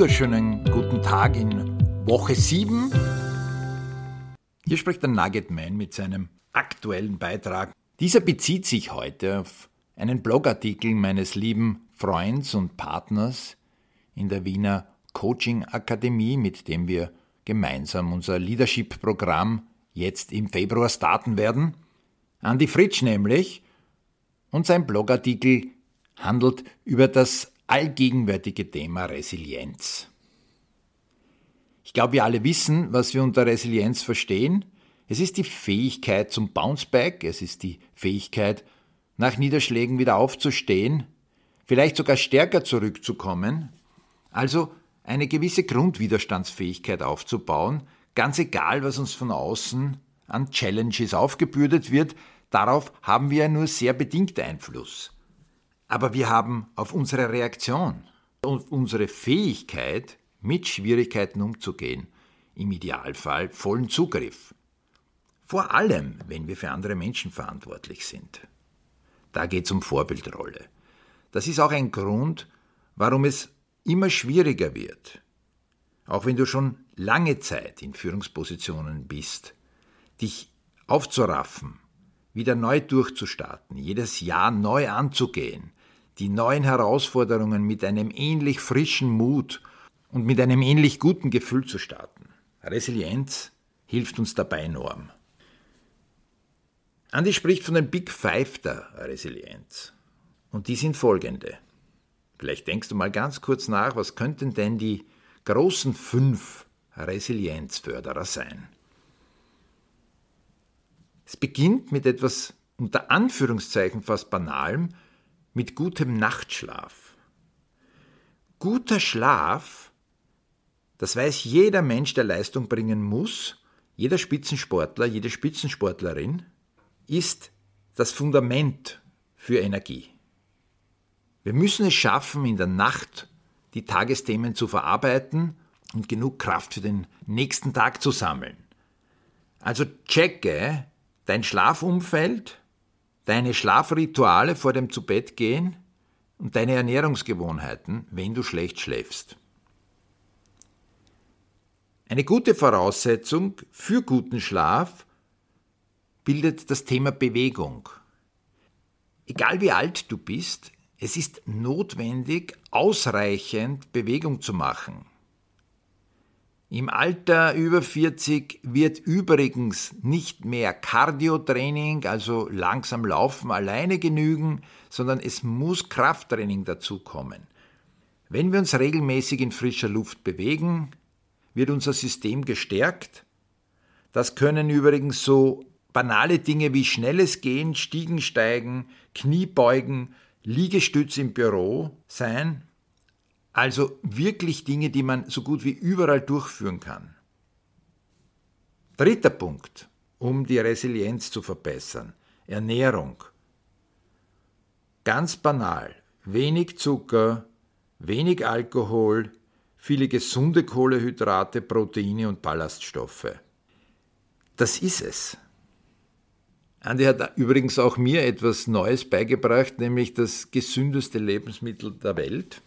wunderschönen guten Tag in Woche 7. Hier spricht der Nugget Man mit seinem aktuellen Beitrag. Dieser bezieht sich heute auf einen Blogartikel meines lieben Freunds und Partners in der Wiener Coaching Akademie, mit dem wir gemeinsam unser Leadership-Programm jetzt im Februar starten werden. Andy Fritsch nämlich. Und sein Blogartikel handelt über das allgegenwärtige Thema Resilienz. Ich glaube, wir alle wissen, was wir unter Resilienz verstehen. Es ist die Fähigkeit zum Bounceback, es ist die Fähigkeit, nach Niederschlägen wieder aufzustehen, vielleicht sogar stärker zurückzukommen, also eine gewisse Grundwiderstandsfähigkeit aufzubauen, ganz egal, was uns von außen an Challenges aufgebürdet wird, darauf haben wir nur sehr bedingt Einfluss. Aber wir haben auf unsere Reaktion und unsere Fähigkeit, mit Schwierigkeiten umzugehen, im Idealfall vollen Zugriff. Vor allem, wenn wir für andere Menschen verantwortlich sind. Da geht es um Vorbildrolle. Das ist auch ein Grund, warum es immer schwieriger wird, auch wenn du schon lange Zeit in Führungspositionen bist, dich aufzuraffen, wieder neu durchzustarten, jedes Jahr neu anzugehen, die neuen Herausforderungen mit einem ähnlich frischen Mut und mit einem ähnlich guten Gefühl zu starten. Resilienz hilft uns dabei enorm. Andi spricht von den Big Five der Resilienz. Und die sind folgende. Vielleicht denkst du mal ganz kurz nach, was könnten denn die großen fünf Resilienzförderer sein? Es beginnt mit etwas unter Anführungszeichen fast banalem, mit gutem Nachtschlaf. Guter Schlaf, das weiß jeder Mensch, der Leistung bringen muss, jeder Spitzensportler, jede Spitzensportlerin, ist das Fundament für Energie. Wir müssen es schaffen, in der Nacht die Tagesthemen zu verarbeiten und genug Kraft für den nächsten Tag zu sammeln. Also checke dein Schlafumfeld, deine Schlafrituale vor dem Zubettgehen und deine Ernährungsgewohnheiten, wenn du schlecht schläfst. Eine gute Voraussetzung für guten Schlaf bildet das Thema Bewegung. Egal wie alt du bist, es ist notwendig, ausreichend Bewegung zu machen. Im Alter über 40 wird übrigens nicht mehr Cardiotraining, also langsam laufen, alleine genügen, sondern es muss Krafttraining dazukommen. Wenn wir uns regelmäßig in frischer Luft bewegen, wird unser System gestärkt. Das können übrigens so banale Dinge wie schnelles Gehen, Stiegensteigen, Kniebeugen, Liegestütz im Büro sein, also wirklich Dinge, die man so gut wie überall durchführen kann. Dritter Punkt, um die Resilienz zu verbessern. Ernährung. Ganz banal. Wenig Zucker, wenig Alkohol, viele gesunde Kohlehydrate, Proteine und Ballaststoffe. Das ist es. Andi hat übrigens auch mir etwas Neues beigebracht, nämlich das gesündeste Lebensmittel der Welt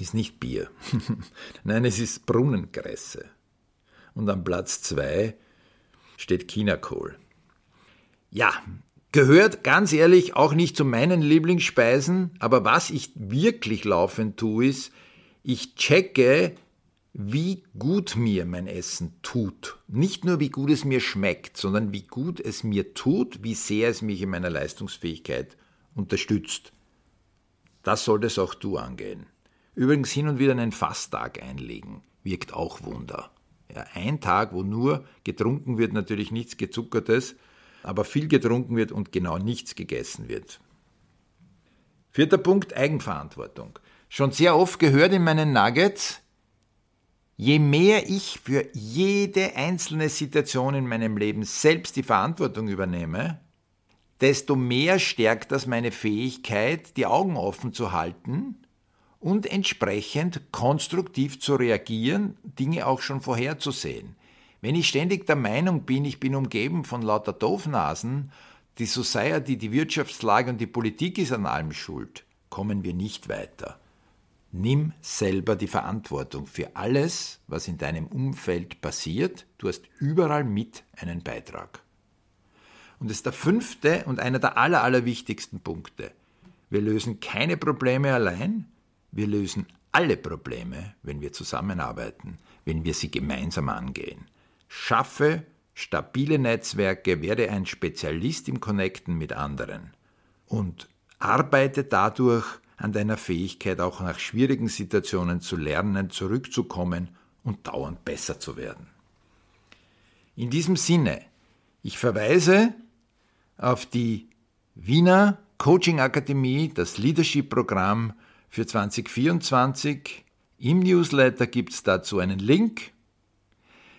ist nicht Bier. Nein, es ist Brunnenkresse. Und am Platz 2 steht Chinakohl. Ja, gehört ganz ehrlich auch nicht zu meinen Lieblingsspeisen, aber was ich wirklich laufend tue, ist, ich checke, wie gut mir mein Essen tut. Nicht nur, wie gut es mir schmeckt, sondern wie gut es mir tut, wie sehr es mich in meiner Leistungsfähigkeit unterstützt. Das solltest auch du angehen. Übrigens hin und wieder einen Fasttag einlegen, wirkt auch Wunder. Ja, ein Tag, wo nur getrunken wird, natürlich nichts gezuckertes, aber viel getrunken wird und genau nichts gegessen wird. Vierter Punkt, Eigenverantwortung. Schon sehr oft gehört in meinen Nuggets, je mehr ich für jede einzelne Situation in meinem Leben selbst die Verantwortung übernehme, desto mehr stärkt das meine Fähigkeit, die Augen offen zu halten und entsprechend konstruktiv zu reagieren, Dinge auch schon vorherzusehen. Wenn ich ständig der Meinung bin, ich bin umgeben von lauter Doofnasen, die Society, die Wirtschaftslage und die Politik ist an allem schuld, kommen wir nicht weiter. Nimm selber die Verantwortung für alles, was in deinem Umfeld passiert. Du hast überall mit einen Beitrag. Und das ist der fünfte und einer der aller, allerwichtigsten Punkte. Wir lösen keine Probleme allein, wir lösen alle Probleme, wenn wir zusammenarbeiten, wenn wir sie gemeinsam angehen. Schaffe stabile Netzwerke, werde ein Spezialist im Connecten mit anderen und arbeite dadurch an deiner Fähigkeit, auch nach schwierigen Situationen zu lernen, zurückzukommen und dauernd besser zu werden. In diesem Sinne, ich verweise auf die Wiener Coaching Akademie, das Leadership-Programm für 2024. Im Newsletter gibt es dazu einen Link.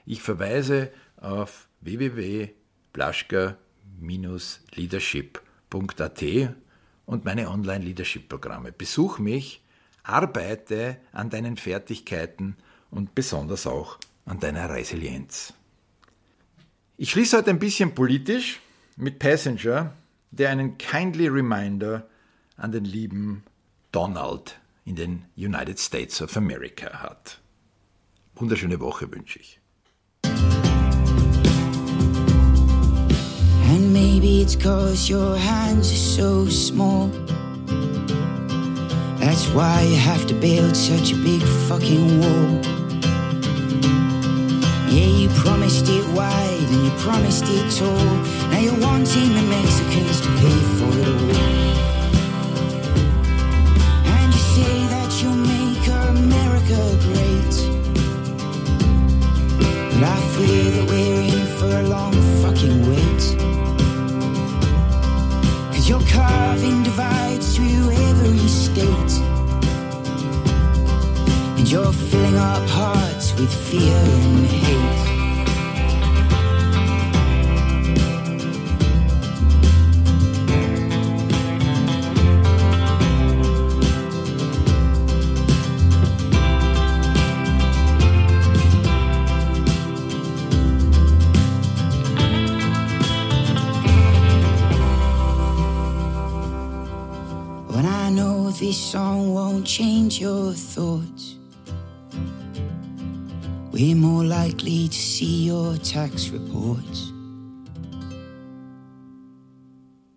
Ich verweise auf www.blaschka-leadership.at und meine Online-Leadership-Programme. Besuch mich, arbeite an deinen Fertigkeiten und besonders auch an deiner Resilienz. Ich schließe heute ein bisschen politisch mit Passenger, der einen kindly reminder an den lieben Donald in den United States of America hat. Wunderschöne Woche wünsche ich. And maybe it's cause your hands are so small. That's why you have to build such a big fucking wall. Yeah, you promised it wide and you promised it tall. Now you're wanting the Mexicans to pay for it all. Hearts with fear and hate. But I know this song won't change your thoughts. We're more likely to see your tax reports.